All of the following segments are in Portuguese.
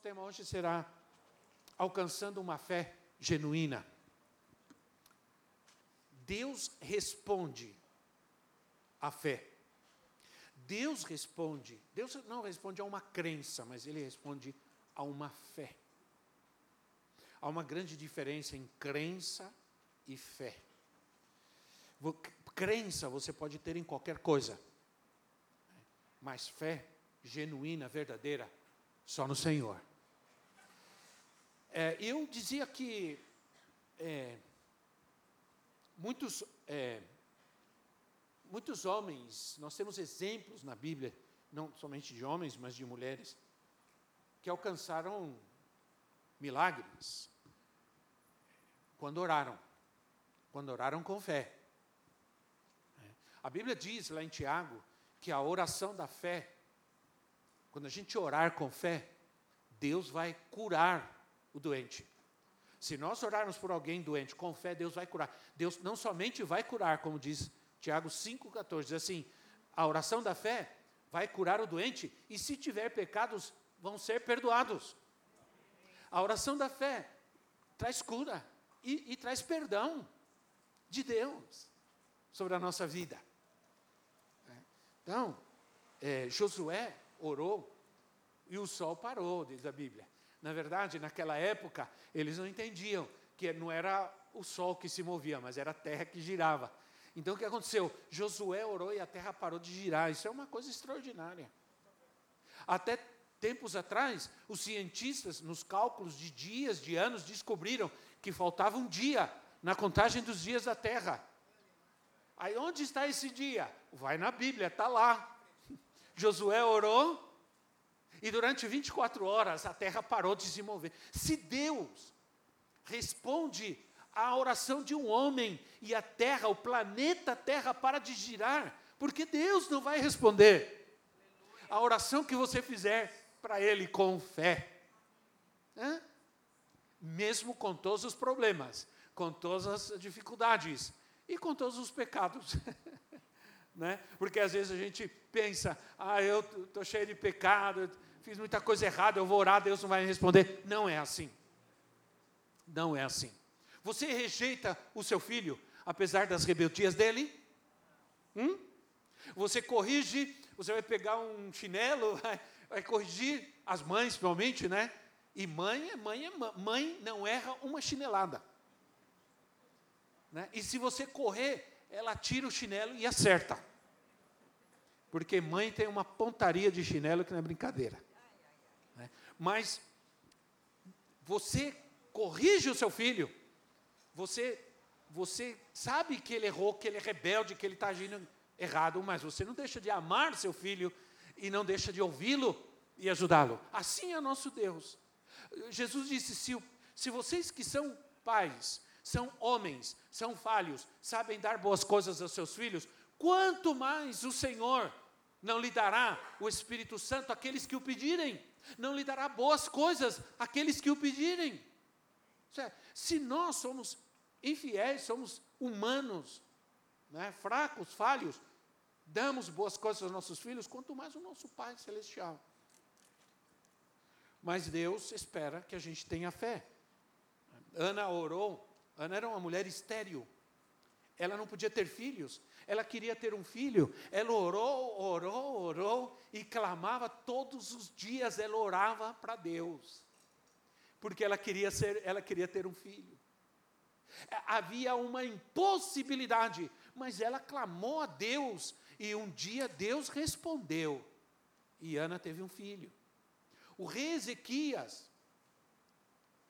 Nosso tema hoje será alcançando uma fé genuína. Deus responde à fé. Deus responde. Deus não responde a uma crença, mas ele responde a uma fé. Há uma grande diferença em crença e fé. Crença você pode ter em qualquer coisa, mas fé genuína, verdadeira, só no Senhor. É, eu dizia que é, muitos, é, muitos homens, nós temos exemplos na Bíblia, não somente de homens, mas de mulheres, que alcançaram milagres, quando oraram, quando oraram com fé. A Bíblia diz lá em Tiago que a oração da fé, quando a gente orar com fé, Deus vai curar o doente. Se nós orarmos por alguém doente com fé, Deus vai curar. Deus não somente vai curar, como diz Tiago 5,14, diz assim: a oração da fé vai curar o doente, e se tiver pecados, vão ser perdoados. A oração da fé traz cura e, e traz perdão de Deus sobre a nossa vida. É. Então, é, Josué orou e o sol parou, diz a Bíblia. Na verdade, naquela época, eles não entendiam que não era o sol que se movia, mas era a terra que girava. Então o que aconteceu? Josué orou e a terra parou de girar. Isso é uma coisa extraordinária. Até tempos atrás, os cientistas, nos cálculos de dias, de anos, descobriram que faltava um dia na contagem dos dias da Terra. Aí onde está esse dia? Vai na Bíblia, está lá. Josué orou e durante 24 horas a terra parou de se mover. Se Deus responde à oração de um homem e a terra, o planeta Terra para de girar, porque Deus não vai responder a oração que você fizer para Ele com fé. Mesmo com todos os problemas, com todas as dificuldades e com todos os pecados. né? Porque às vezes a gente pensa, ah, eu estou cheio de pecado, fiz muita coisa errada, eu vou orar, Deus não vai me responder. Não é assim. Não é assim. Você rejeita o seu filho, apesar das rebeldias dele? Hum? Você corrige, você vai pegar um chinelo, vai, vai corrigir as mães, principalmente, né? E mãe é mãe, é mãe não erra uma chinelada. Né? E se você correr, ela tira o chinelo e acerta. Porque mãe tem uma pontaria de chinelo que não é brincadeira. Mas você corrige o seu filho, você, você sabe que ele errou, que ele é rebelde, que ele está agindo errado, mas você não deixa de amar seu filho e não deixa de ouvi-lo e ajudá-lo. Assim é nosso Deus. Jesus disse: se, se vocês que são pais, são homens, são falhos, sabem dar boas coisas aos seus filhos, quanto mais o Senhor não lhe dará o Espírito Santo àqueles que o pedirem, não lhe dará boas coisas àqueles que o pedirem. Se nós somos infiéis, somos humanos, né, fracos, falhos, damos boas coisas aos nossos filhos, quanto mais o nosso Pai Celestial. Mas Deus espera que a gente tenha fé. Ana orou, Ana era uma mulher estéril. Ela não podia ter filhos, ela queria ter um filho. Ela orou, orou, orou e clamava todos os dias, ela orava para Deus. Porque ela queria ser, ela queria ter um filho. Havia uma impossibilidade, mas ela clamou a Deus e um dia Deus respondeu. E Ana teve um filho. O rei Ezequias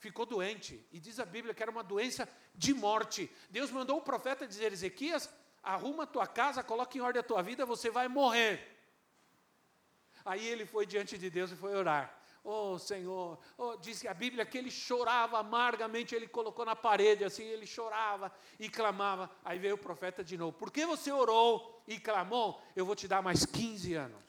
ficou doente, e diz a Bíblia que era uma doença de morte. Deus mandou o profeta dizer: Ezequias, arruma a tua casa, coloque em ordem a tua vida, você vai morrer. Aí ele foi diante de Deus e foi orar. Oh Senhor, oh, diz que a Bíblia que ele chorava amargamente, ele colocou na parede assim, ele chorava e clamava. Aí veio o profeta de novo: Por que você orou e clamou? Eu vou te dar mais 15 anos.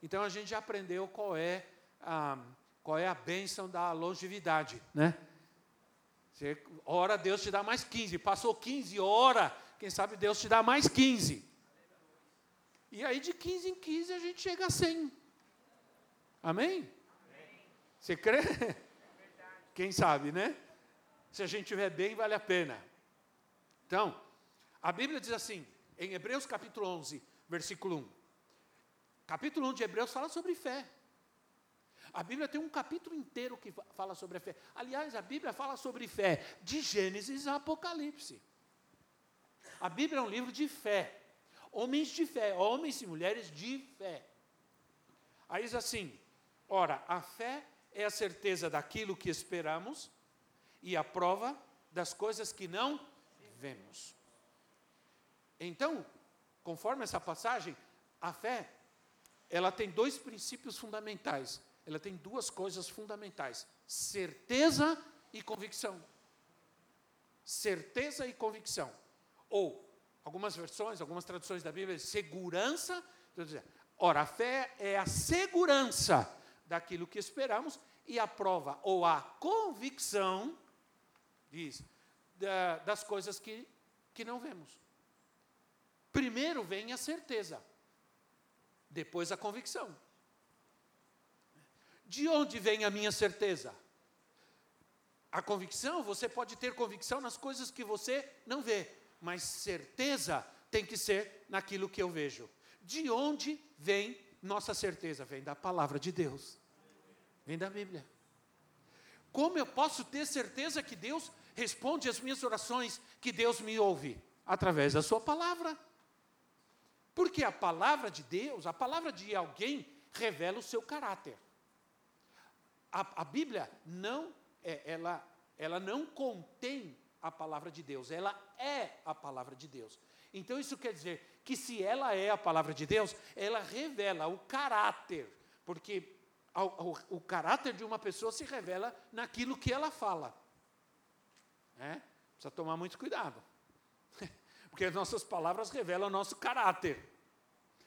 Então a gente já aprendeu qual é a, qual é a bênção da longevidade, né? Você ora, Deus te dá mais 15. Passou 15, ora, quem sabe Deus te dá mais 15. E aí de 15 em 15 a gente chega a 100. Amém? Você crê? Quem sabe, né? Se a gente estiver bem, vale a pena. Então, a Bíblia diz assim, em Hebreus capítulo 11, versículo 1. Capítulo 1 de Hebreus fala sobre fé. A Bíblia tem um capítulo inteiro que fala sobre a fé. Aliás, a Bíblia fala sobre fé de Gênesis a Apocalipse. A Bíblia é um livro de fé. Homens de fé, homens e mulheres de fé. Aí diz assim: ora, a fé é a certeza daquilo que esperamos e a prova das coisas que não vemos. Então, conforme essa passagem, a fé ela tem dois princípios fundamentais. Ela tem duas coisas fundamentais: certeza e convicção. Certeza e convicção. Ou, algumas versões, algumas traduções da Bíblia, segurança. Ora, a fé é a segurança daquilo que esperamos e a prova ou a convicção, diz, da, das coisas que, que não vemos. Primeiro vem a certeza, depois a convicção. De onde vem a minha certeza? A convicção, você pode ter convicção nas coisas que você não vê, mas certeza tem que ser naquilo que eu vejo. De onde vem nossa certeza? Vem da palavra de Deus, vem da Bíblia. Como eu posso ter certeza que Deus responde às minhas orações, que Deus me ouve? Através da Sua palavra. Porque a palavra de Deus, a palavra de alguém, revela o seu caráter. A, a Bíblia não, é, ela, ela não contém a palavra de Deus, ela é a palavra de Deus. Então isso quer dizer que se ela é a palavra de Deus, ela revela o caráter, porque o, o, caráter de uma pessoa se revela naquilo que ela fala. É? Precisa tomar muito cuidado. Porque as nossas palavras revelam o nosso caráter.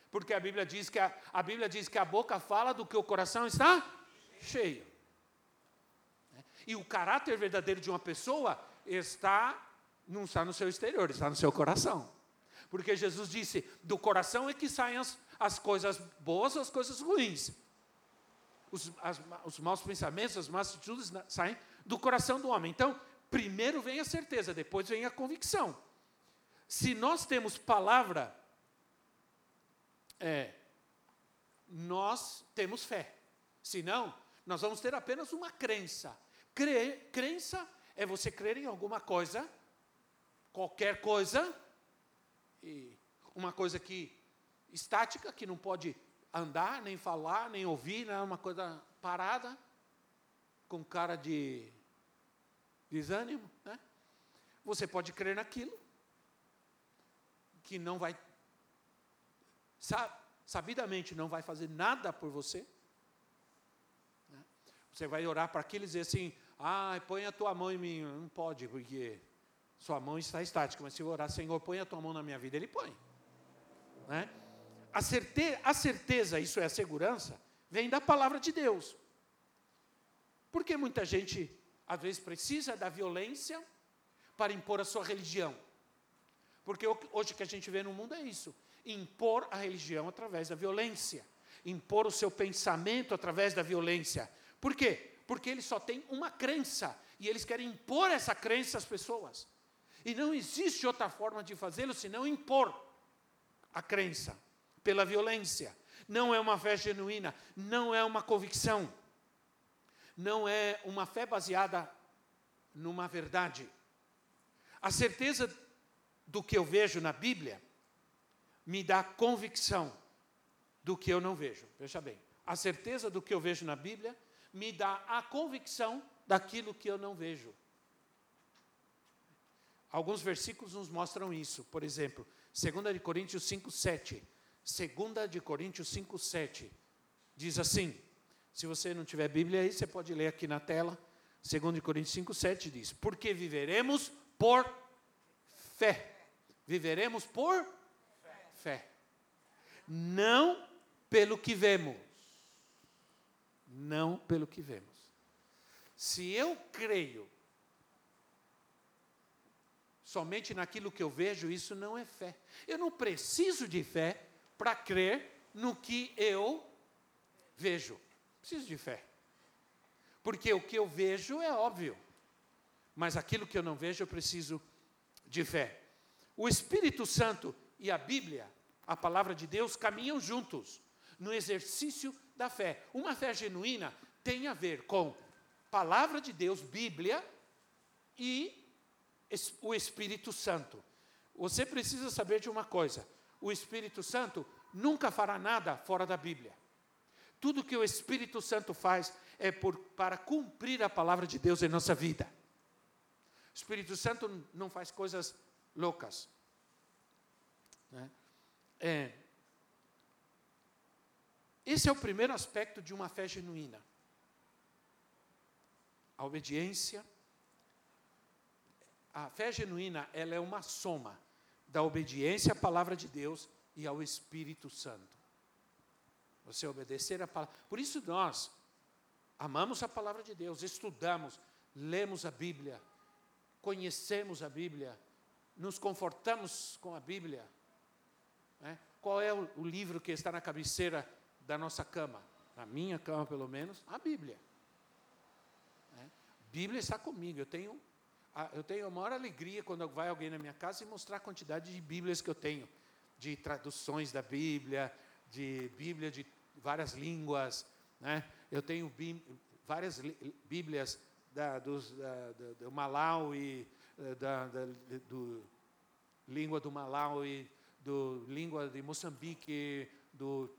Porque a Bíblia diz que a, a Bíblia diz que a boca fala do que o coração está cheio. E o caráter verdadeiro de uma pessoa está não está no seu exterior, está no seu coração. Porque Jesus disse: do coração é que saem as, as coisas boas ou as coisas ruins. Os, as, os maus pensamentos, as más atitudes saem do coração do homem. Então, primeiro vem a certeza, depois vem a convicção. Se nós temos palavra, é, nós temos fé. Se não, nós vamos ter apenas uma crença. Cre, crença é você crer em alguma coisa, qualquer coisa, e uma coisa que estática, que não pode andar, nem falar, nem ouvir, não é uma coisa parada, com cara de desânimo, né? Você pode crer naquilo, que não vai, sabidamente não vai fazer nada por você. Né? Você vai orar para aquilo e dizer assim: ah, põe a tua mão em mim. Não pode, porque sua mão está estática. Mas se eu orar, Senhor, põe a tua mão na minha vida, Ele põe. Né? A, certe a certeza, isso é a segurança, vem da palavra de Deus. Porque muita gente, às vezes, precisa da violência para impor a sua religião. Porque hoje o que a gente vê no mundo é isso: impor a religião através da violência, impor o seu pensamento através da violência. Por quê? Porque eles só têm uma crença e eles querem impor essa crença às pessoas. E não existe outra forma de fazê-lo senão impor a crença pela violência. Não é uma fé genuína, não é uma convicção, não é uma fé baseada numa verdade. A certeza do que eu vejo na Bíblia me dá convicção do que eu não vejo. Veja bem, a certeza do que eu vejo na Bíblia me dá a convicção daquilo que eu não vejo. Alguns versículos nos mostram isso. Por exemplo, 2 de Coríntios 5, 7. 2 de Coríntios 5, 7. Diz assim: Se você não tiver Bíblia aí, você pode ler aqui na tela. 2 Coríntios 5, 7 diz: Porque viveremos por fé. Viveremos por fé. fé. Não pelo que vemos. Não pelo que vemos. Se eu creio somente naquilo que eu vejo, isso não é fé. Eu não preciso de fé para crer no que eu vejo. Preciso de fé. Porque o que eu vejo é óbvio, mas aquilo que eu não vejo eu preciso de fé. O Espírito Santo e a Bíblia, a palavra de Deus, caminham juntos no exercício da fé. Uma fé genuína tem a ver com palavra de Deus, Bíblia, e o Espírito Santo. Você precisa saber de uma coisa: o Espírito Santo nunca fará nada fora da Bíblia. Tudo que o Espírito Santo faz é por, para cumprir a palavra de Deus em nossa vida. O Espírito Santo não faz coisas loucas. Né? É, esse é o primeiro aspecto de uma fé genuína. A obediência a fé genuína, ela é uma soma da obediência à palavra de Deus e ao Espírito Santo. Você obedecer a palavra. Por isso nós amamos a palavra de Deus, estudamos, lemos a Bíblia, conhecemos a Bíblia, nos confortamos com a Bíblia. Né? Qual é o, o livro que está na cabeceira da nossa cama? Na minha cama, pelo menos, a Bíblia. Né? Bíblia está comigo. Eu tenho eu tenho a maior alegria quando vai alguém na minha casa e mostrar a quantidade de Bíblias que eu tenho, de traduções da Bíblia, de Bíblia de várias línguas. Né? Eu tenho bí, várias Bíblias da, dos, da, do, do Malawi, eh, da, da, do língua do Malawi, do língua de Moçambique, do,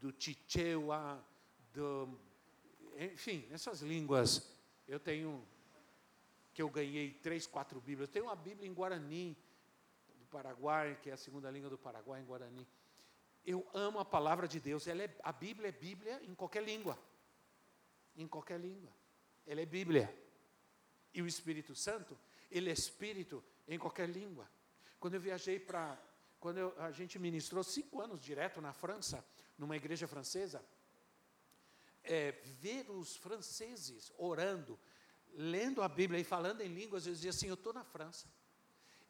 do Chichewa, do, enfim, essas línguas. Eu tenho que eu ganhei três, quatro Bíblias. Tem uma Bíblia em Guarani, do Paraguai, que é a segunda língua do Paraguai, em Guarani. Eu amo a palavra de Deus. Ela é, a Bíblia é Bíblia em qualquer língua. Em qualquer língua. Ela é Bíblia. E o Espírito Santo, ele é Espírito em qualquer língua. Quando eu viajei para. Quando eu, a gente ministrou cinco anos direto na França, numa igreja francesa, é, ver os franceses orando, lendo a Bíblia e falando em línguas, eu dizia assim: eu estou na França.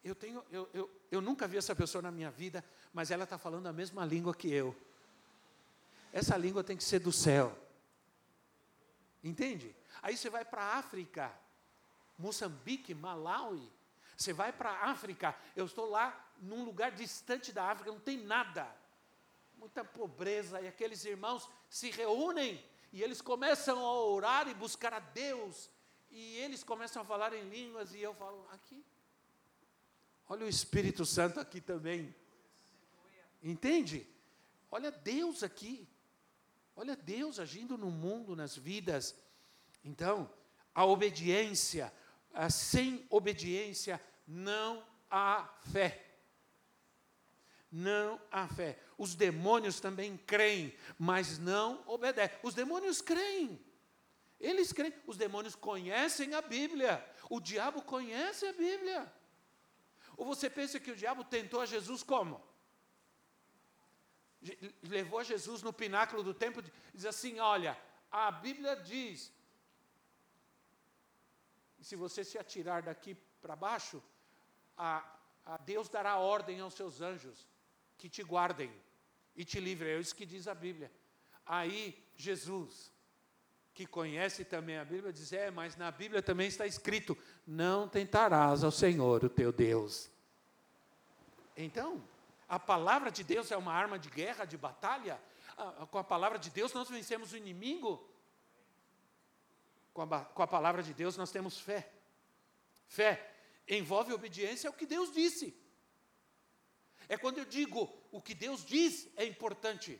Eu, tenho, eu, eu, eu nunca vi essa pessoa na minha vida, mas ela está falando a mesma língua que eu. Essa língua tem que ser do céu. Entende? Aí você vai para a África, Moçambique, Malawi. Você vai para a África, eu estou lá num lugar distante da África, não tem nada. Muita pobreza, e aqueles irmãos se reúnem e eles começam a orar e buscar a Deus e eles começam a falar em línguas e eu falo, aqui. Olha o Espírito Santo aqui também. Entende? Olha Deus aqui. Olha Deus agindo no mundo, nas vidas. Então, a obediência, a sem obediência não há fé. Não há fé. Os demônios também creem, mas não obedecem. Os demônios creem. Eles creem, os demônios conhecem a Bíblia, o diabo conhece a Bíblia. Ou você pensa que o diabo tentou a Jesus como? Levou a Jesus no pináculo do templo, diz assim: Olha, a Bíblia diz, se você se atirar daqui para baixo, a, a Deus dará ordem aos seus anjos que te guardem e te livrem. É isso que diz a Bíblia. Aí Jesus que conhece também a Bíblia, diz: É, mas na Bíblia também está escrito: Não tentarás ao Senhor, o teu Deus. Então, a palavra de Deus é uma arma de guerra, de batalha. Com a palavra de Deus nós vencemos o inimigo. Com a, com a palavra de Deus nós temos fé. Fé envolve obediência ao que Deus disse. É quando eu digo o que Deus diz é importante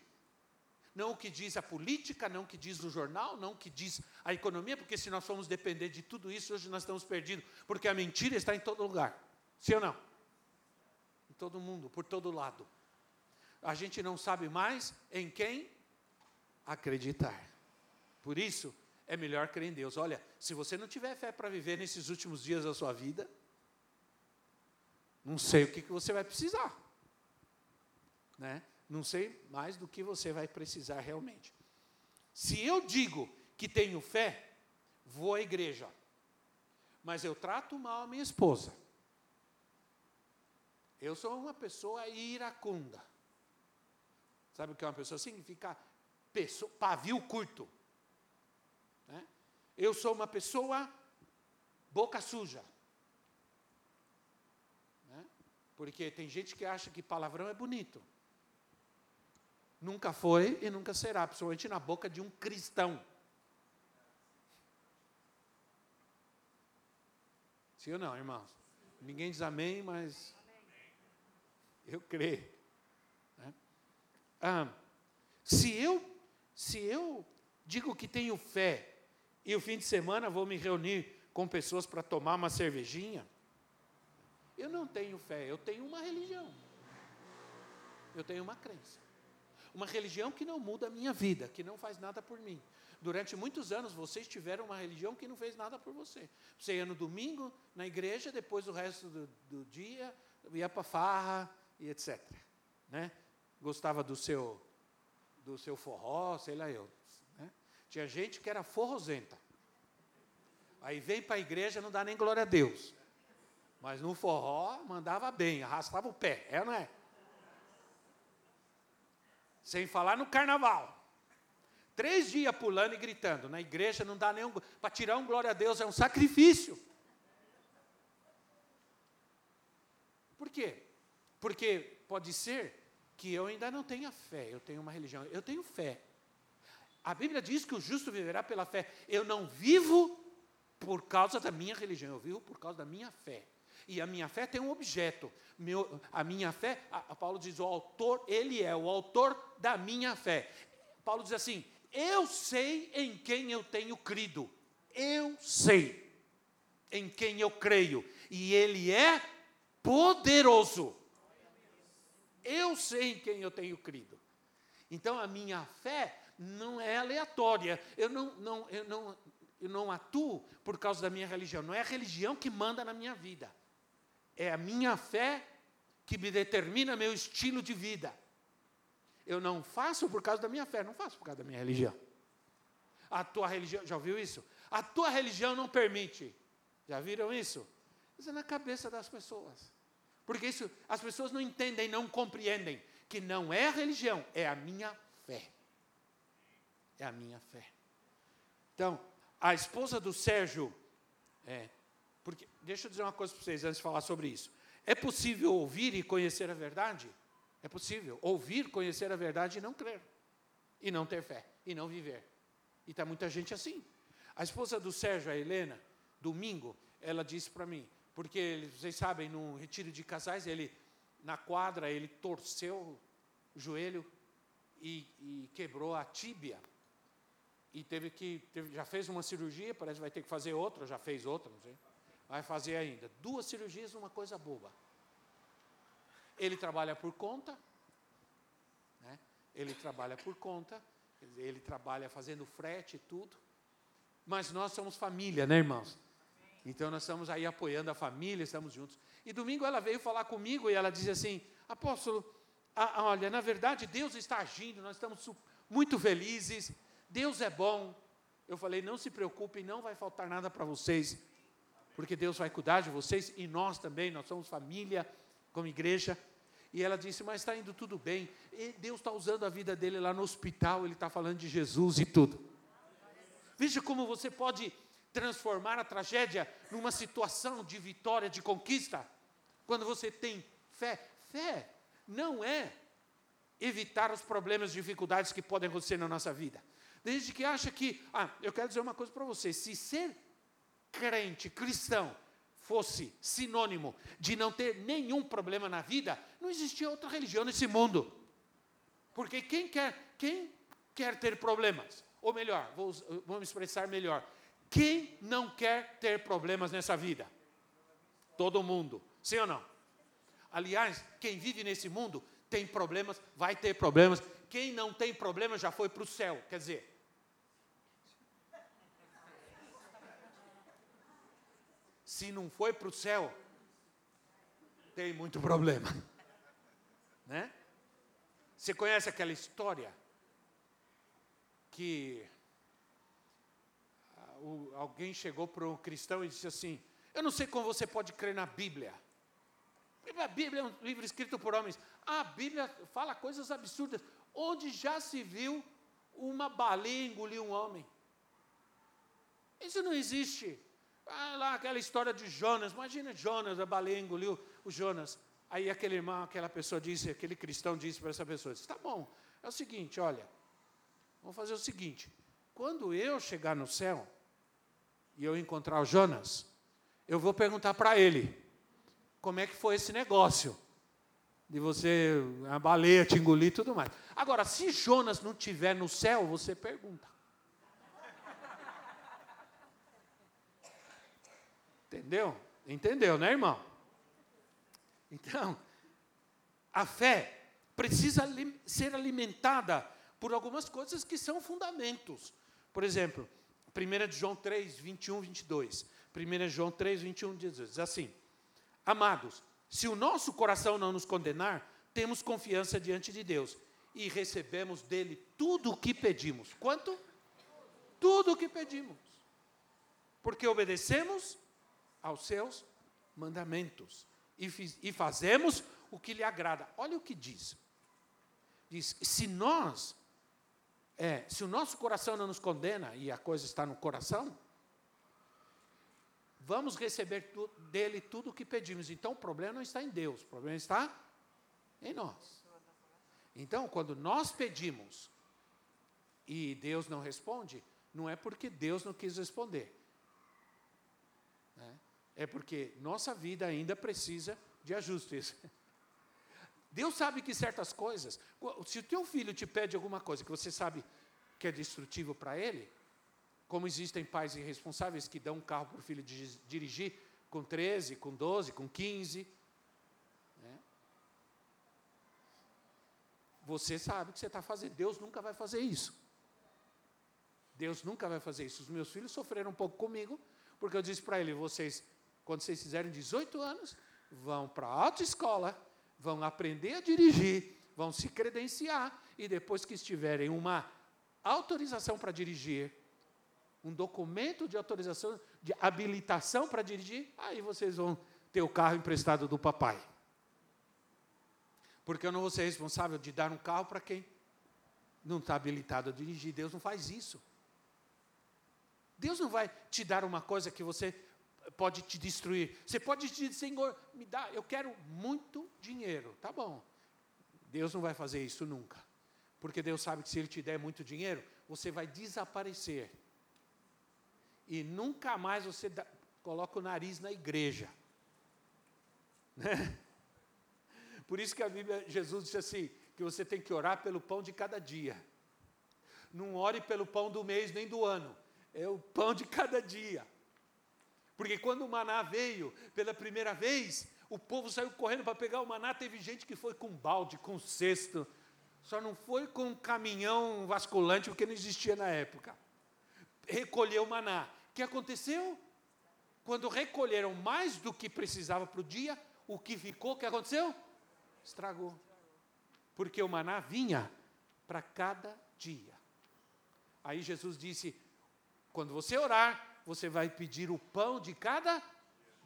não o que diz a política, não o que diz o jornal, não o que diz a economia, porque se nós formos depender de tudo isso, hoje nós estamos perdidos, porque a mentira está em todo lugar. Sim ou não? Em todo mundo, por todo lado. A gente não sabe mais em quem acreditar. Por isso, é melhor crer em Deus. Olha, se você não tiver fé para viver nesses últimos dias da sua vida, não sei o que, que você vai precisar. Né? Não sei mais do que você vai precisar realmente. Se eu digo que tenho fé, vou à igreja, mas eu trato mal a minha esposa. Eu sou uma pessoa iracunda. Sabe o que é uma pessoa? Significa pessoa, pavio curto. Né? Eu sou uma pessoa boca suja. Né? Porque tem gente que acha que palavrão é bonito. Nunca foi e nunca será, principalmente na boca de um cristão. Sim ou não, irmãos? Ninguém diz amém, mas eu creio. Né? Ah, se eu se eu digo que tenho fé e o fim de semana vou me reunir com pessoas para tomar uma cervejinha, eu não tenho fé, eu tenho uma religião. Eu tenho uma crença. Uma religião que não muda a minha vida, que não faz nada por mim. Durante muitos anos vocês tiveram uma religião que não fez nada por você. Você ia no domingo na igreja, depois o resto do, do dia ia para farra e etc. Né? Gostava do seu do seu forró, sei lá eu. Né? Tinha gente que era forrosenta. Aí vem para a igreja não dá nem glória a Deus. Mas no forró mandava bem, arrastava o pé, é ou não é? Sem falar no carnaval. Três dias pulando e gritando. Na igreja não dá nenhum. Para tirar um glória a Deus é um sacrifício. Por quê? Porque pode ser que eu ainda não tenha fé, eu tenho uma religião. Eu tenho fé. A Bíblia diz que o justo viverá pela fé. Eu não vivo por causa da minha religião, eu vivo por causa da minha fé. E a minha fé tem um objeto. Meu, a minha fé, a, a Paulo diz, o autor, ele é o autor da minha fé. Paulo diz assim: eu sei em quem eu tenho crido. Eu sei em quem eu creio. E Ele é poderoso. Eu sei em quem eu tenho crido. Então a minha fé não é aleatória. Eu não, não, eu não, eu não atuo por causa da minha religião. Não é a religião que manda na minha vida. É a minha fé que me determina meu estilo de vida. Eu não faço por causa da minha fé, não faço por causa da minha religião. A tua religião, já ouviu isso? A tua religião não permite. Já viram isso? Isso é na cabeça das pessoas. Porque isso as pessoas não entendem, não compreendem que não é a religião, é a minha fé. É a minha fé. Então, a esposa do Sérgio, é, porque deixa eu dizer uma coisa para vocês antes de falar sobre isso. É possível ouvir e conhecer a verdade? É possível ouvir, conhecer a verdade e não crer, e não ter fé, e não viver. E está muita gente assim. A esposa do Sérgio, a Helena, domingo, ela disse para mim, porque vocês sabem, no retiro de casais, ele, na quadra, ele torceu o joelho e, e quebrou a tíbia. E teve que, teve, já fez uma cirurgia, parece que vai ter que fazer outra, já fez outra, não sei. Vai fazer ainda. Duas cirurgias, uma coisa boba. Ele trabalha por conta, né? ele trabalha por conta, ele trabalha fazendo frete e tudo. Mas nós somos família, né, irmãos? Então nós estamos aí apoiando a família, estamos juntos. E domingo ela veio falar comigo e ela dizia assim: Apóstolo, a, olha, na verdade Deus está agindo, nós estamos muito felizes, Deus é bom. Eu falei: não se preocupem, não vai faltar nada para vocês, porque Deus vai cuidar de vocês e nós também, nós somos família como igreja. E ela disse, mas está indo tudo bem. E Deus está usando a vida dele lá no hospital, ele está falando de Jesus e tudo. Veja como você pode transformar a tragédia numa situação de vitória, de conquista. Quando você tem fé. Fé não é evitar os problemas, dificuldades que podem acontecer na nossa vida. Desde que acha que, ah, eu quero dizer uma coisa para você, se ser crente, cristão, fosse sinônimo de não ter nenhum problema na vida, não existia outra religião nesse mundo. Porque quem quer, quem quer ter problemas? Ou melhor, vou, vou me expressar melhor. Quem não quer ter problemas nessa vida? Todo mundo. Sim ou não? Aliás, quem vive nesse mundo tem problemas, vai ter problemas. Quem não tem problemas já foi para o céu. Quer dizer, se não foi para o céu, tem muito problema. Né? Você conhece aquela história que ah, alguém chegou para um cristão e disse assim: Eu não sei como você pode crer na Bíblia. A Bíblia é um livro escrito por homens. A Bíblia fala coisas absurdas. Onde já se viu uma baleia engolir um homem? Isso não existe. Ah, lá aquela história de Jonas. Imagina Jonas, a baleia engoliu o Jonas. Aí aquele irmão, aquela pessoa disse, aquele cristão disse para essa pessoa: disse, Tá bom, é o seguinte, olha, vamos fazer o seguinte: quando eu chegar no céu e eu encontrar o Jonas, eu vou perguntar para ele como é que foi esse negócio de você, a baleia te engolir e tudo mais. Agora, se Jonas não estiver no céu, você pergunta. Entendeu? Entendeu, né, irmão? Então, a fé precisa ser alimentada por algumas coisas que são fundamentos. Por exemplo, 1 João 3, 21, 22. 1 João 3, 21, 22. Diz assim: Amados, se o nosso coração não nos condenar, temos confiança diante de Deus e recebemos dele tudo o que pedimos. Quanto? Tudo o que pedimos. Porque obedecemos aos seus mandamentos e, e fazemos o que lhe agrada. Olha o que diz. Diz: se nós, é, se o nosso coração não nos condena, e a coisa está no coração, vamos receber tu, dele tudo o que pedimos. Então o problema não está em Deus, o problema está em nós. Então, quando nós pedimos e Deus não responde, não é porque Deus não quis responder. É porque nossa vida ainda precisa de ajustes. Deus sabe que certas coisas, se o teu filho te pede alguma coisa que você sabe que é destrutivo para ele, como existem pais irresponsáveis que dão um carro para o filho dirigir com 13, com 12, com 15. Né? Você sabe que você está fazendo. Deus nunca vai fazer isso. Deus nunca vai fazer isso. Os meus filhos sofreram um pouco comigo, porque eu disse para eles: vocês, quando vocês fizerem 18 anos, vão para a autoescola, vão aprender a dirigir, vão se credenciar, e depois que estiverem uma autorização para dirigir, um documento de autorização, de habilitação para dirigir, aí vocês vão ter o carro emprestado do papai. Porque eu não vou ser responsável de dar um carro para quem não está habilitado a dirigir. Deus não faz isso. Deus não vai te dar uma coisa que você pode te destruir. Você pode dizer, Senhor, me dá, eu quero muito dinheiro. Tá bom. Deus não vai fazer isso nunca. Porque Deus sabe que se Ele te der muito dinheiro, você vai desaparecer e nunca mais você dá, coloca o nariz na igreja. Né? Por isso que a Bíblia, Jesus disse assim, que você tem que orar pelo pão de cada dia. Não ore pelo pão do mês nem do ano. É o pão de cada dia. Porque quando o maná veio pela primeira vez, o povo saiu correndo para pegar o maná. Teve gente que foi com balde, com cesto. Só não foi com caminhão vasculante, porque não existia na época recolheu o maná. O que aconteceu? Quando recolheram mais do que precisava para o dia, o que ficou, o que aconteceu? Estragou. Porque o maná vinha para cada dia. Aí Jesus disse: quando você orar, você vai pedir o pão de cada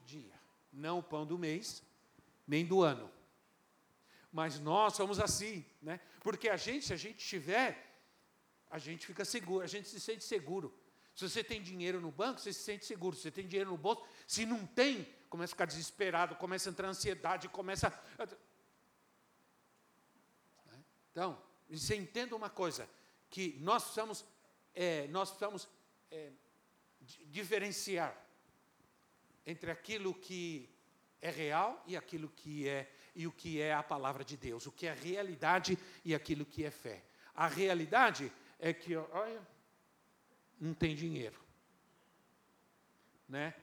dia, não o pão do mês, nem do ano. Mas nós somos assim, né? Porque a gente, se a gente tiver, a gente fica seguro, a gente se sente seguro. Se você tem dinheiro no banco, você se sente seguro. Se você tem dinheiro no bolso, se não tem, começa a ficar desesperado, começa a entrar ansiedade, começa. A... Então, você entenda uma coisa, que nós precisamos, é, nós precisamos é, diferenciar entre aquilo que é real e aquilo que é e o que é a palavra de Deus, o que é realidade e aquilo que é fé. A realidade é que, olha, não tem dinheiro. Né?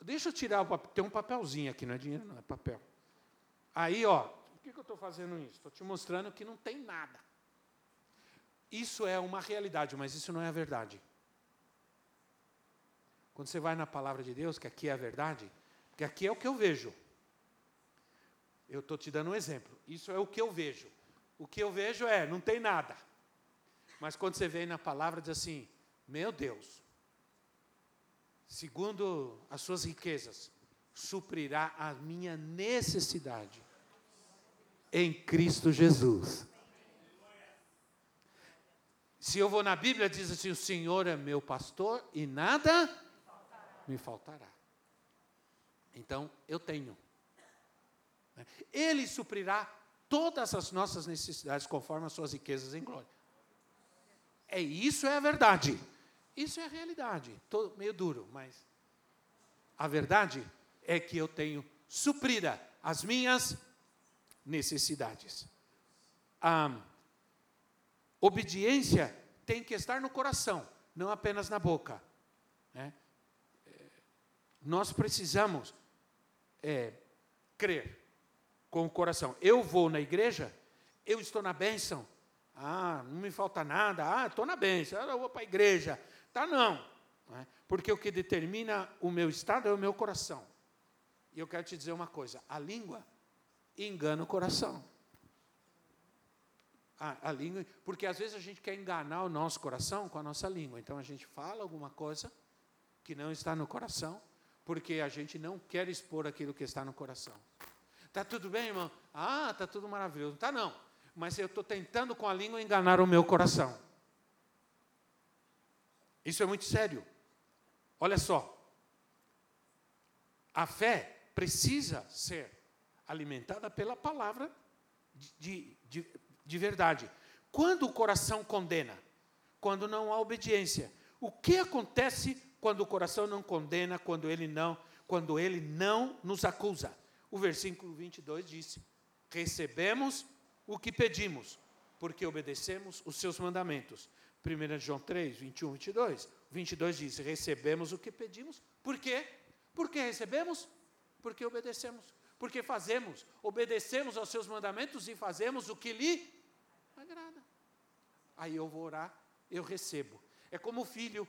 Deixa eu tirar o papel. Tem um papelzinho aqui, não é dinheiro, não, é papel. Aí, ó, por que, que eu estou fazendo isso? Estou te mostrando que não tem nada. Isso é uma realidade, mas isso não é a verdade. Quando você vai na palavra de Deus, que aqui é a verdade, porque aqui é o que eu vejo. Eu estou te dando um exemplo. Isso é o que eu vejo. O que eu vejo é, não tem nada. Mas quando você vem na palavra, diz assim: Meu Deus, segundo as suas riquezas, suprirá a minha necessidade em Cristo Jesus. Se eu vou na Bíblia, diz assim: O Senhor é meu pastor e nada me faltará. Então, eu tenho. Ele suprirá todas as nossas necessidades conforme as suas riquezas em glória. É isso é a verdade. Isso é a realidade. Tô meio duro, mas a verdade é que eu tenho suprida as minhas necessidades. A obediência tem que estar no coração, não apenas na boca. Né? Nós precisamos é, crer com o coração. Eu vou na igreja, eu estou na bênção. Ah, não me falta nada. Ah, estou na bênção. Ah, eu vou para a igreja. Tá, não. É? Porque o que determina o meu estado é o meu coração. E eu quero te dizer uma coisa: a língua engana o coração. A, a língua, porque às vezes a gente quer enganar o nosso coração com a nossa língua. Então a gente fala alguma coisa que não está no coração, porque a gente não quer expor aquilo que está no coração. Está tudo bem, irmão? Ah, está tudo maravilhoso. Está não. Mas eu estou tentando com a língua enganar o meu coração. Isso é muito sério. Olha só. A fé precisa ser alimentada pela palavra de, de, de verdade. Quando o coração condena? Quando não há obediência. O que acontece quando o coração não condena, quando ele não, quando ele não nos acusa? o versículo 22 disse: Recebemos o que pedimos, porque obedecemos os seus mandamentos. 1 João 3, 21, 22. 22 diz: Recebemos o que pedimos, por quê? Porque recebemos? Porque obedecemos. Porque fazemos, obedecemos aos seus mandamentos e fazemos o que lhe agrada. Aí eu vou orar, eu recebo. É como o filho,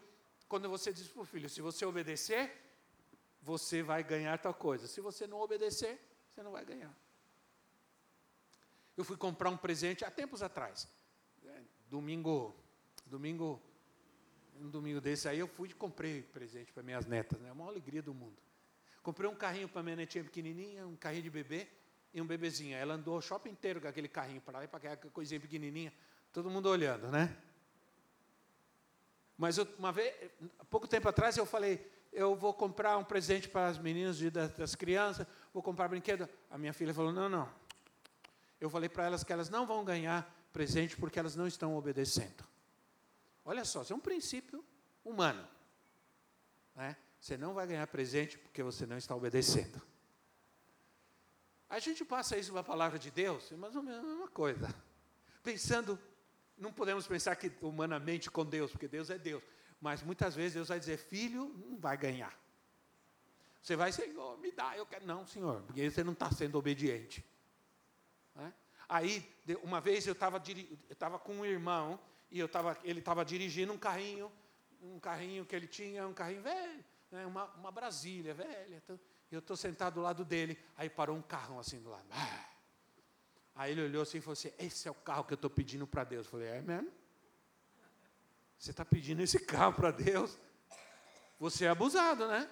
quando você diz para o filho: se você obedecer, você vai ganhar tal coisa. Se você não obedecer, você não vai ganhar. Eu fui comprar um presente há tempos atrás. É, domingo, domingo, um domingo desse aí eu fui e comprei presente para minhas netas, né? A maior alegria do mundo. Comprei um carrinho para minha netinha pequenininha, um carrinho de bebê e um bebezinho. Ela andou o shopping inteiro com aquele carrinho para lá e para aquela coisinha pequenininha, todo mundo olhando, né? Mas eu, uma vez, pouco tempo atrás eu falei, eu vou comprar um presente para as meninas e das, das crianças, vou comprar brinquedo. A minha filha falou: não, não. Eu falei para elas que elas não vão ganhar presente porque elas não estão obedecendo. Olha só, isso é um princípio humano. Né? Você não vai ganhar presente porque você não está obedecendo. A gente passa isso para a palavra de Deus, é mais ou menos a mesma coisa. Pensando, não podemos pensar que humanamente com Deus, porque Deus é Deus. Mas muitas vezes Deus vai dizer, filho, não vai ganhar. Você vai, Senhor, me dá, eu quero. Não, Senhor, porque você não está sendo obediente. Né? Aí, uma vez eu estava com um irmão, e eu tava, ele estava dirigindo um carrinho, um carrinho que ele tinha, um carrinho velho, né, uma, uma Brasília velha. Então, eu estou sentado do lado dele, aí parou um carrão assim do lado. Aí ele olhou assim e falou assim: Esse é o carro que eu estou pedindo para Deus. Eu falei: É mesmo? Você está pedindo esse carro para Deus? Você é abusado, né?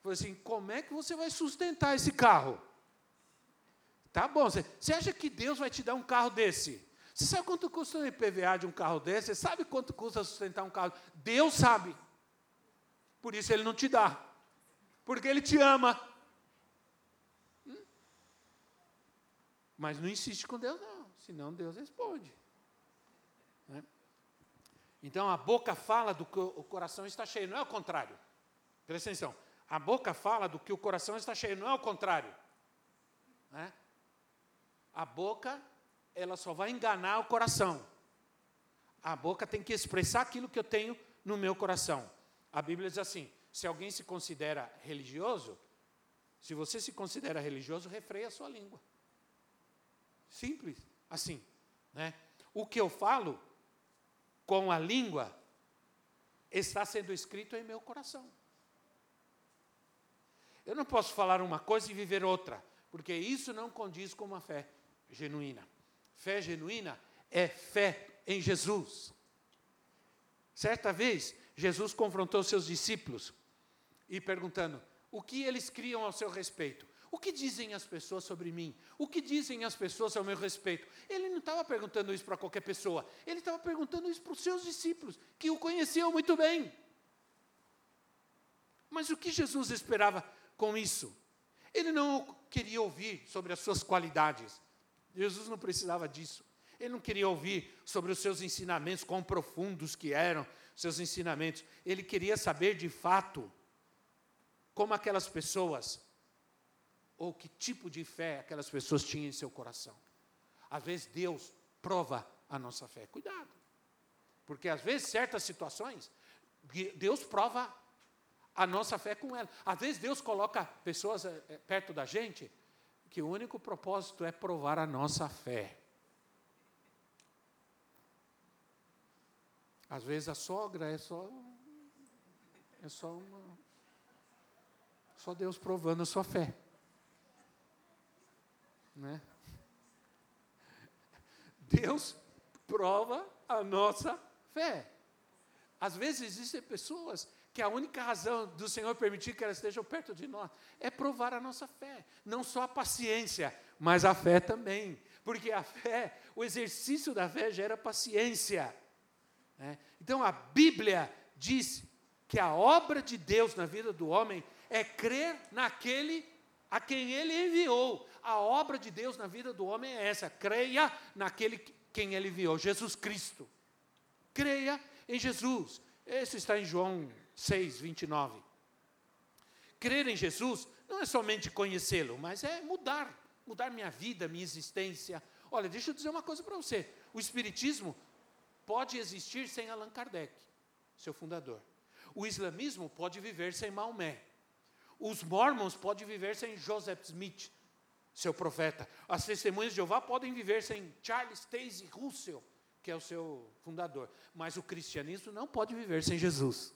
Falei assim, como é que você vai sustentar esse carro? Tá bom, você, você acha que Deus vai te dar um carro desse? Você sabe quanto custa o IPVA de um carro desse? Você sabe quanto custa sustentar um carro? Deus sabe. Por isso ele não te dá. Porque ele te ama. Mas não insiste com Deus, não. Senão Deus responde. Então a boca fala do que o coração está cheio, não é o contrário. Presta atenção. A boca fala do que o coração está cheio, não é o contrário. Né? A boca, ela só vai enganar o coração. A boca tem que expressar aquilo que eu tenho no meu coração. A Bíblia diz assim: se alguém se considera religioso, se você se considera religioso, refreia a sua língua. Simples, assim. Né? O que eu falo com a língua está sendo escrito em meu coração. Eu não posso falar uma coisa e viver outra, porque isso não condiz com uma fé genuína. Fé genuína é fé em Jesus. Certa vez, Jesus confrontou seus discípulos e perguntando: o que eles criam ao seu respeito? O que dizem as pessoas sobre mim? O que dizem as pessoas ao meu respeito? Ele não estava perguntando isso para qualquer pessoa, ele estava perguntando isso para os seus discípulos, que o conheciam muito bem. Mas o que Jesus esperava com isso? Ele não queria ouvir sobre as suas qualidades. Jesus não precisava disso. Ele não queria ouvir sobre os seus ensinamentos, quão profundos que eram seus ensinamentos. Ele queria saber de fato como aquelas pessoas, ou que tipo de fé aquelas pessoas tinham em seu coração. Às vezes Deus prova a nossa fé. Cuidado. Porque às vezes certas situações, Deus prova a nossa fé com ela. Às vezes Deus coloca pessoas eh, eh, perto da gente que o único propósito é provar a nossa fé. Às vezes a sogra é só é só uma só Deus provando a sua fé. Né? Deus prova a nossa fé. Às vezes existem pessoas que a única razão do Senhor permitir que elas estejam perto de nós é provar a nossa fé, não só a paciência, mas a fé também, porque a fé, o exercício da fé gera paciência. Né? Então a Bíblia diz que a obra de Deus na vida do homem é crer naquele a quem ele enviou. A obra de Deus na vida do homem é essa: creia naquele quem ele enviou, Jesus Cristo. Creia em Jesus. Isso está em João 6, 29. Crer em Jesus não é somente conhecê-lo, mas é mudar, mudar minha vida, minha existência. Olha, deixa eu dizer uma coisa para você: o Espiritismo pode existir sem Allan Kardec, seu fundador. O islamismo pode viver sem Maomé. Os mormons podem viver sem Joseph Smith, seu profeta. As testemunhas de Jeová podem viver sem Charles Taze Russell, que é o seu fundador. Mas o cristianismo não pode viver sem Jesus.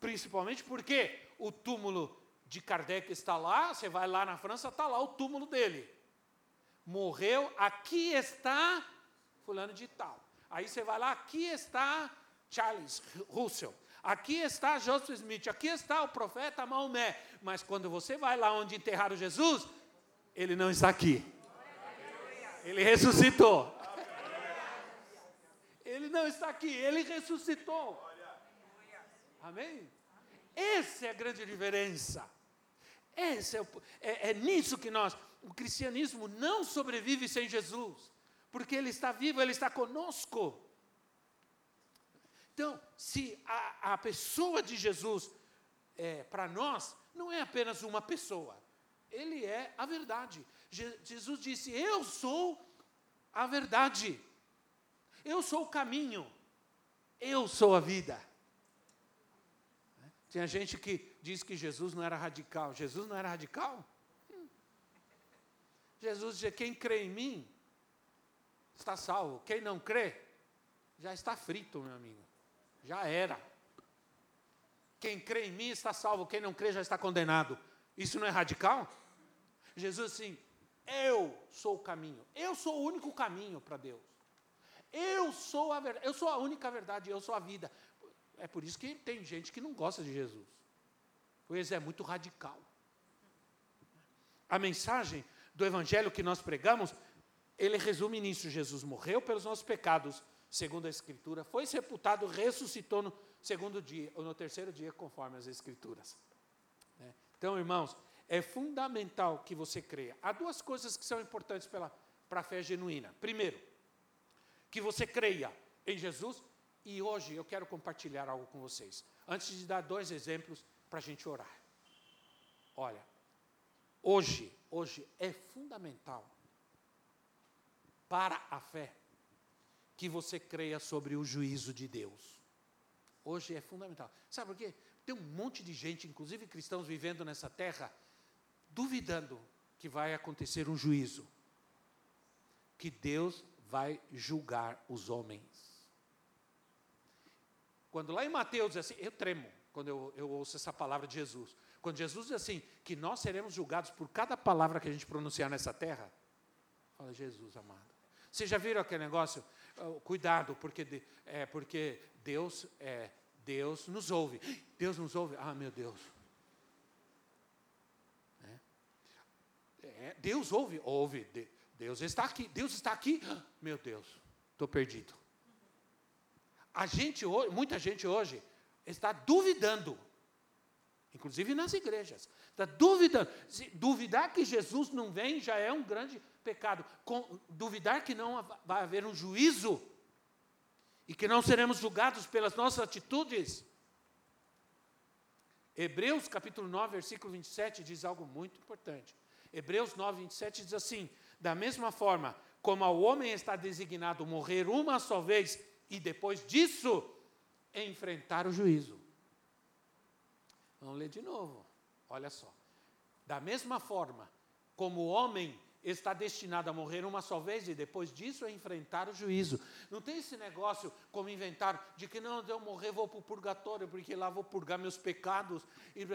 Principalmente porque o túmulo de Kardec está lá, você vai lá na França, está lá o túmulo dele. Morreu, aqui está fulano de tal. Aí você vai lá, aqui está Charles Russell. Aqui está Joseph Smith, aqui está o profeta Maomé. Mas quando você vai lá onde enterraram Jesus, ele não está aqui. Ele ressuscitou. Ele não está aqui, ele ressuscitou. Amém? Essa é a grande diferença. Esse é, o, é, é nisso que nós, o cristianismo não sobrevive sem Jesus, porque ele está vivo, ele está conosco. Então, se a, a pessoa de Jesus, é, para nós, não é apenas uma pessoa, ele é a verdade. Je, Jesus disse: Eu sou a verdade, eu sou o caminho, eu sou a vida. Tinha gente que diz que Jesus não era radical. Jesus não era radical? Hum. Jesus dizia: quem crê em mim está salvo. Quem não crê já está frito, meu amigo já era. Quem crê em mim está salvo, quem não crê já está condenado. Isso não é radical? Jesus assim, eu sou o caminho, eu sou o único caminho para Deus. Eu sou a verdade, eu sou a única verdade, eu sou a vida. É por isso que tem gente que não gosta de Jesus. Pois é muito radical. A mensagem do evangelho que nós pregamos, ele resume nisso: Jesus morreu pelos nossos pecados, segundo a Escritura, foi sepultado, ressuscitou no segundo dia, ou no terceiro dia, conforme as Escrituras. Né? Então, irmãos, é fundamental que você creia. Há duas coisas que são importantes para a fé genuína. Primeiro, que você creia em Jesus, e hoje eu quero compartilhar algo com vocês. Antes de dar dois exemplos para a gente orar. Olha, hoje, hoje é fundamental para a fé que você creia sobre o juízo de Deus. Hoje é fundamental. Sabe por quê? Tem um monte de gente, inclusive cristãos, vivendo nessa terra, duvidando que vai acontecer um juízo, que Deus vai julgar os homens. Quando lá em Mateus diz assim, eu tremo quando eu, eu ouço essa palavra de Jesus. Quando Jesus diz assim, que nós seremos julgados por cada palavra que a gente pronunciar nessa terra, fala, Jesus amado. Vocês já viram aquele negócio? Uh, cuidado, porque, é, porque Deus, é, Deus nos ouve. Deus nos ouve. Ah, meu Deus. É. É, Deus ouve, ouve. Deus está aqui. Deus está aqui. Meu Deus, estou perdido. A gente, muita gente hoje está duvidando inclusive nas igrejas. Está duvidando. Se duvidar que Jesus não vem já é um grande pecado. Com, duvidar que não vai haver um juízo e que não seremos julgados pelas nossas atitudes. Hebreus capítulo 9, versículo 27 diz algo muito importante. Hebreus 9, 27 diz assim: Da mesma forma como ao homem está designado morrer uma só vez e depois disso enfrentar o juízo. Vamos ler de novo. Olha só. Da mesma forma como o homem está destinado a morrer uma só vez e depois disso a enfrentar o juízo. Não tem esse negócio como inventar de que não, eu morrer vou para o purgatório, porque lá vou purgar meus pecados e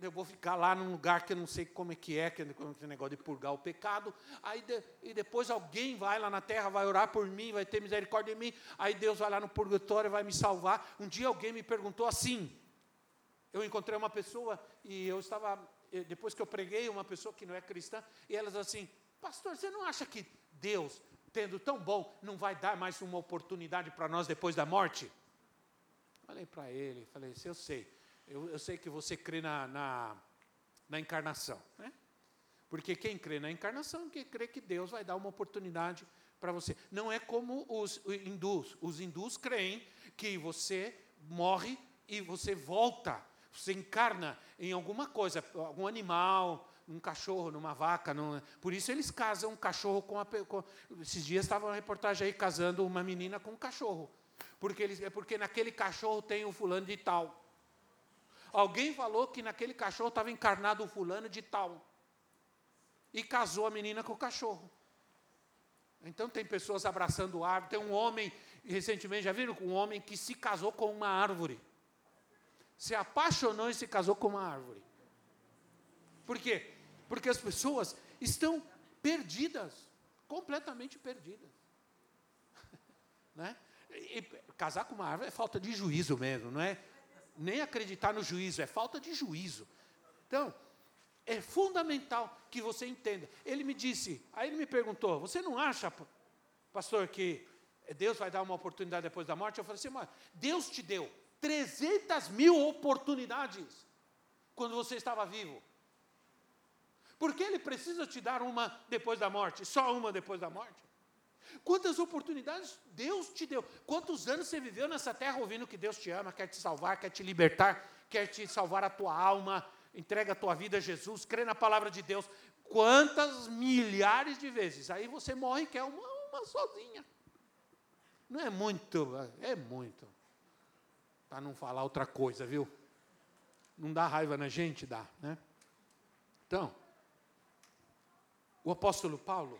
eu vou ficar lá num lugar que eu não sei como é que é, que é esse negócio de purgar o pecado. Aí de, e depois alguém vai lá na terra, vai orar por mim, vai ter misericórdia de mim. Aí Deus vai lá no purgatório vai me salvar. Um dia alguém me perguntou assim: eu encontrei uma pessoa e eu estava, eh, depois que eu preguei, uma pessoa que não é cristã, e elas assim, pastor, você não acha que Deus, tendo tão bom, não vai dar mais uma oportunidade para nós depois da morte? Falei para ele, falei, eu sei, eu, eu, sei que você crê na, na, na encarnação, né? Porque quem crê na encarnação, quem crê que Deus vai dar uma oportunidade para você. Não é como os hindus. Os hindus creem que você morre e você volta você encarna em alguma coisa, algum animal, num cachorro, numa vaca. Num... Por isso eles casam um cachorro com a. Com... Esses dias estava uma reportagem aí casando uma menina com um cachorro. Porque, eles... é porque naquele cachorro tem o fulano de tal. Alguém falou que naquele cachorro estava encarnado o fulano de tal. E casou a menina com o cachorro. Então tem pessoas abraçando árvore. Tem um homem, recentemente, já viram? Um homem que se casou com uma árvore se apaixonou e se casou com uma árvore. Por quê? Porque as pessoas estão perdidas, completamente perdidas. né? E casar com uma árvore é falta de juízo mesmo, não é? Nem acreditar no juízo, é falta de juízo. Então, é fundamental que você entenda. Ele me disse, aí ele me perguntou: Você não acha, pastor, que Deus vai dar uma oportunidade depois da morte? Eu falei assim: Deus te deu 300 mil oportunidades quando você estava vivo. Por que ele precisa te dar uma depois da morte? Só uma depois da morte? Quantas oportunidades Deus te deu? Quantos anos você viveu nessa terra ouvindo que Deus te ama, quer te salvar, quer te libertar, quer te salvar a tua alma, entrega a tua vida a Jesus, crê na palavra de Deus? Quantas milhares de vezes? Aí você morre e quer uma, uma sozinha. Não é muito, é muito. Para não falar outra coisa, viu? Não dá raiva na gente? Dá, né? Então, o apóstolo Paulo,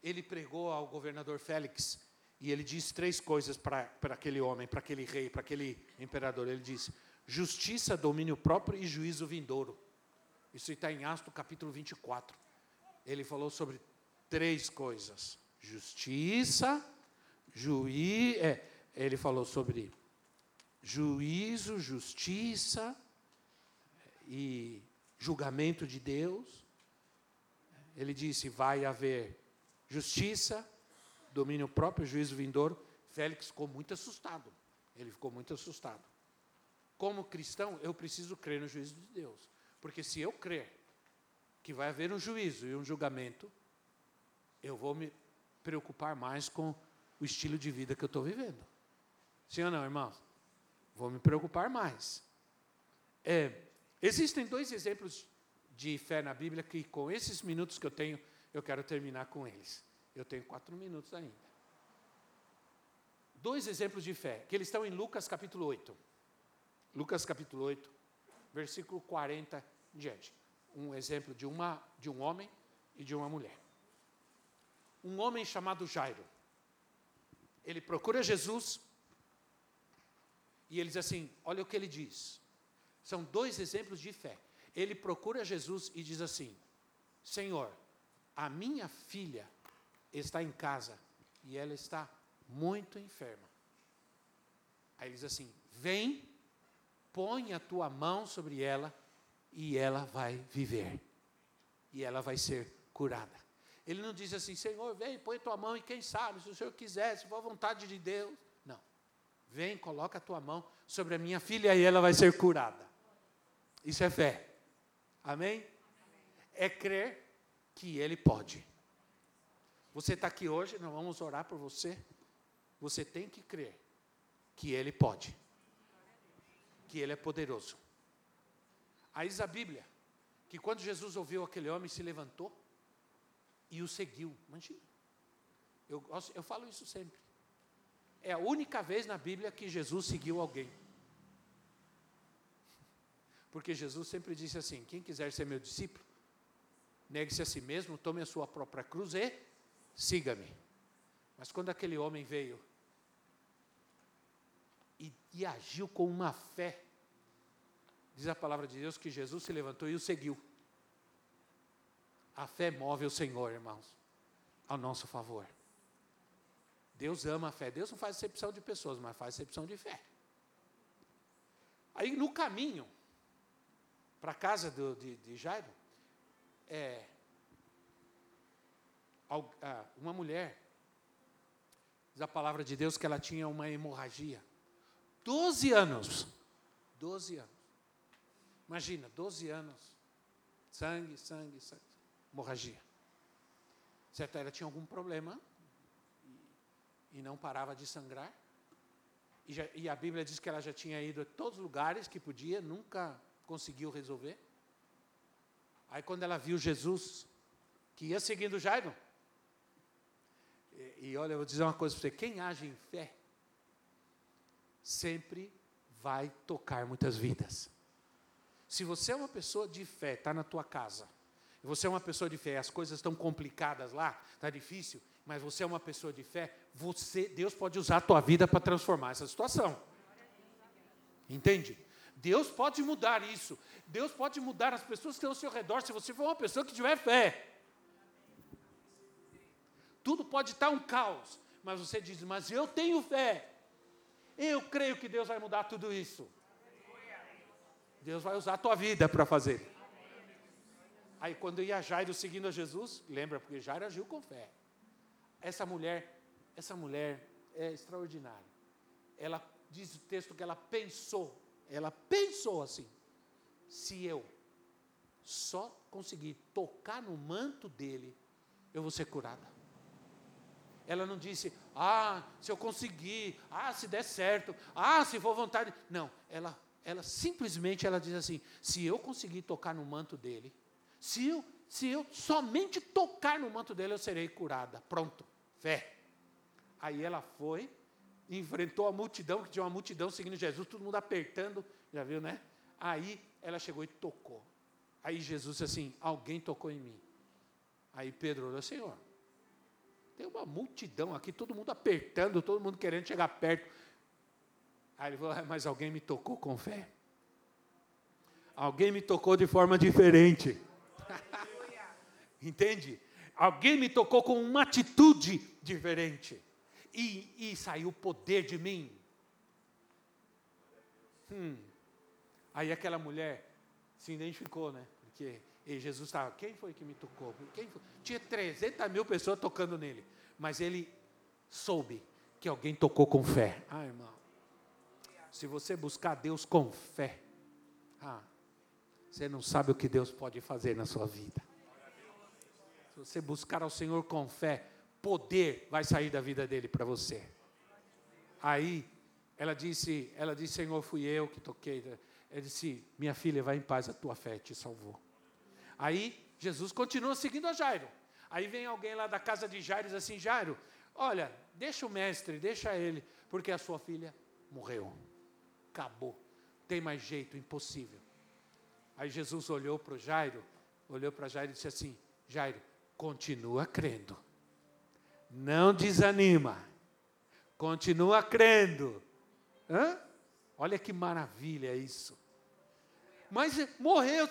ele pregou ao governador Félix e ele disse três coisas para aquele homem, para aquele rei, para aquele imperador. Ele disse: justiça, domínio próprio e juízo vindouro. Isso está em Atos capítulo 24. Ele falou sobre três coisas: justiça, juiz. É, ele falou sobre juízo, justiça e julgamento de Deus. Ele disse: vai haver justiça, domínio próprio, juízo vindouro. Félix ficou muito assustado. Ele ficou muito assustado. Como cristão, eu preciso crer no juízo de Deus. Porque se eu crer que vai haver um juízo e um julgamento, eu vou me preocupar mais com o estilo de vida que eu estou vivendo. Sim ou não, irmãos? Vou me preocupar mais. É, existem dois exemplos de fé na Bíblia que, com esses minutos que eu tenho, eu quero terminar com eles. Eu tenho quatro minutos ainda. Dois exemplos de fé, que eles estão em Lucas capítulo 8. Lucas capítulo 8, versículo 40 em diante. Um exemplo de, uma, de um homem e de uma mulher. Um homem chamado Jairo. Ele procura Jesus E ele diz assim: olha o que ele diz. São dois exemplos de fé. Ele procura Jesus e diz assim: Senhor, a minha filha está em casa e ela está muito enferma. Aí ele diz assim: Vem, põe a tua mão sobre ela e ela vai viver. E ela vai ser curada. Ele não diz assim: Senhor, vem, põe a tua mão e quem sabe, se o Senhor quiser, se for a vontade de Deus. Não. Vem, coloca a tua mão sobre a minha filha e ela vai ser curada. Isso é fé. Amém? É crer que Ele pode. Você está aqui hoje, nós vamos orar por você. Você tem que crer que Ele pode, que Ele é poderoso. Aí diz a Bíblia que quando Jesus ouviu aquele homem, se levantou e o seguiu. Imagina. Eu, eu falo isso sempre. É a única vez na Bíblia que Jesus seguiu alguém. Porque Jesus sempre disse assim: quem quiser ser meu discípulo, negue-se a si mesmo, tome a sua própria cruz e siga-me. Mas quando aquele homem veio e, e, agiu com uma fé, diz a palavra de Deus que Jesus se levantou e o seguiu. A fé move o Senhor, irmãos, ao nosso favor. Deus ama a fé. Deus não faz exceção de pessoas, mas faz exceção de fé. Aí no caminho para a casa do, de, de Jairo, é, uma mulher, diz a palavra de Deus que ela tinha uma hemorragia. Doze anos. Doze anos. Imagina, doze anos. Sangue, sangue, sangue. Hemorragia. Certo? Ela tinha algum problema e, e não parava de sangrar. E, já, e, a Bíblia diz que ela já tinha ido a todos os lugares que podia, nunca conseguiu resolver. Aí quando ela viu Jesus, que ia seguindo Jairo, e, e olha, eu vou dizer uma coisa para você: quem age em fé, sempre vai tocar muitas vidas. Se você é uma pessoa de fé, está na tua casa, você é uma pessoa de fé, as coisas estão complicadas lá, está difícil, mas você é uma pessoa de fé, você, Deus pode usar a tua vida para transformar essa situação. Entende? Deus pode mudar isso. Deus pode mudar as pessoas que estão ao seu redor se você for uma pessoa que tiver fé. Tudo pode estar um caos, mas você diz: Mas eu tenho fé. Eu creio que Deus vai mudar tudo isso. Deus vai usar a tua vida para fazer. Aí quando ia Jairo seguindo a Jesus, lembra, porque Jairo agiu com fé. Essa mulher, essa mulher é extraordinária. Ela diz o texto que ela pensou ela pensou assim: se eu só conseguir tocar no manto dele, eu vou ser curada. Ela não disse, ah, se eu conseguir, ah, se der certo, ah, se for vontade. Não, ela, ela simplesmente ela diz assim: se eu conseguir tocar no manto dele, se eu, se eu somente tocar no manto dele, eu serei curada. Pronto, fé. Aí ela foi, enfrentou a multidão, que tinha uma multidão seguindo Jesus, todo mundo apertando, já viu, né? Aí ela chegou e tocou. Aí Jesus disse assim: Alguém tocou em mim. Aí Pedro olhou: Senhor, tem uma multidão aqui, todo mundo apertando, todo mundo querendo chegar perto. Aí ele falou: ah, Mas alguém me tocou com fé. Alguém me tocou de forma diferente. Entende? Alguém me tocou com uma atitude diferente e, e saiu poder de mim. Hum. Aí aquela mulher se identificou, né? Porque Jesus estava, quem foi que me tocou? Quem foi? Tinha 300 mil pessoas tocando nele, mas ele soube que alguém tocou com fé. Ah, irmão, se você buscar Deus com fé, ah, você não sabe o que Deus pode fazer na sua vida. Se você buscar ao Senhor com fé, poder vai sair da vida dele para você. Aí ela disse, ela disse, Senhor, fui eu que toquei. Ele disse, minha filha, vai em paz, a tua fé te salvou. Aí Jesus continua seguindo a Jairo. Aí vem alguém lá da casa de Jairo e diz assim, Jairo, olha, deixa o mestre, deixa ele, porque a sua filha morreu. Acabou. Tem mais jeito, impossível. Aí Jesus olhou para o Jairo, olhou para Jairo e disse assim, Jairo, continua crendo não desanima. Continua crendo. Hã? Olha que maravilha isso. Mas morreu,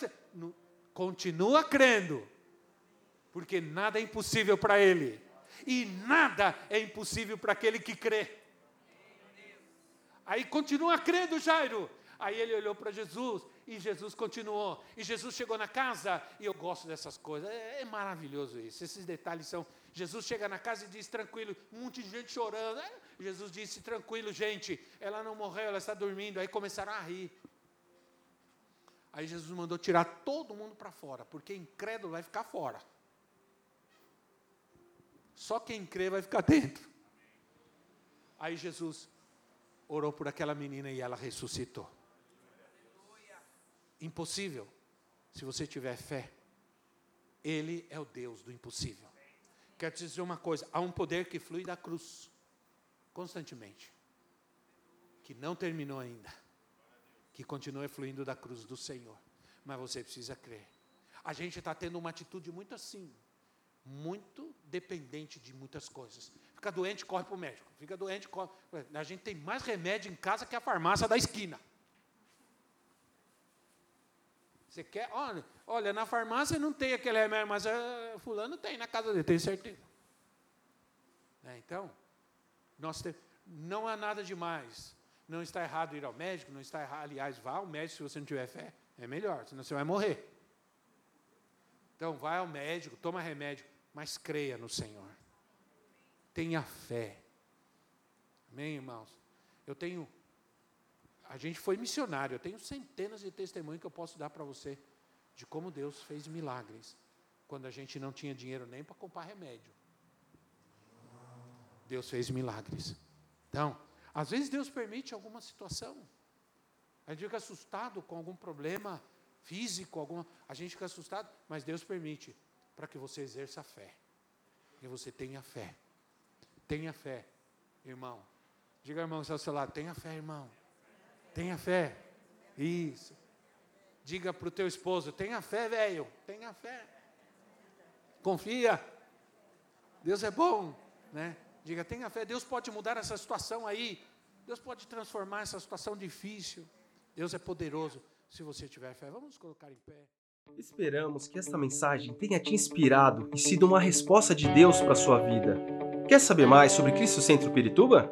continua crendo, porque nada é impossível para ele, e nada é impossível para aquele que crê. Aí continua crendo, Jairo. Aí ele olhou para Jesus e Jesus continuou. E Jesus chegou na casa, e eu gosto dessas coisas, é, é, maravilhoso isso. Esses detalhes são. Jesus chega na casa e diz tranquilo, um monte de gente chorando. Jesus disse tranquilo, gente, ela não morreu, ela está dormindo. Aí começaram a rir. Aí Jesus mandou tirar todo mundo para fora, porque incrédulo vai ficar fora. Só quem crê vai ficar dentro. Aí Jesus orou por aquela menina e ela ressuscitou. Impossível, se você tiver fé. Ele é o Deus do impossível. Quero te dizer uma coisa: há um poder que flui da cruz, constantemente, que não terminou ainda, que continua fluindo da cruz do Senhor, mas você precisa crer. A gente está tendo uma atitude muito assim, muito dependente de muitas coisas. Fica doente, corre para o médico. Fica doente, corre. A gente tem mais remédio em casa que a farmácia da esquina. Você quer? Olha, olha, na farmácia não tem aquele remédio, mas uh, fulano tem na casa dele, tenho certeza. É, então, nós te, não há nada demais. Não está errado ir ao médico, não está errado, aliás, vá ao médico se você não tiver fé. É melhor, senão você vai morrer. Então, vai ao médico, toma remédio, mas creia no Senhor. Tenha fé. Amém, irmãos? Eu tenho a gente foi missionário. Eu tenho centenas de testemunhos que eu posso dar para você de como Deus fez milagres quando a gente não tinha dinheiro nem para comprar remédio. Deus fez milagres. Então, às vezes Deus permite alguma situação. A gente fica assustado com algum problema físico, alguma, a gente fica assustado, mas Deus permite para que você exerça a fé. Que você tenha fé. Tenha fé, irmão. Diga, irmão, ao seu lado, tenha fé, irmão. Tenha fé. Isso. Diga para o teu esposo: tenha fé, velho. Tenha fé. Confia. Deus é bom. Né? Diga: tenha fé. Deus pode mudar essa situação aí. Deus pode transformar essa situação difícil. Deus é poderoso. Se você tiver fé, vamos colocar em pé. Esperamos que esta mensagem tenha te inspirado e sido uma resposta de Deus para a sua vida. Quer saber mais sobre Cristo Centro Pirituba?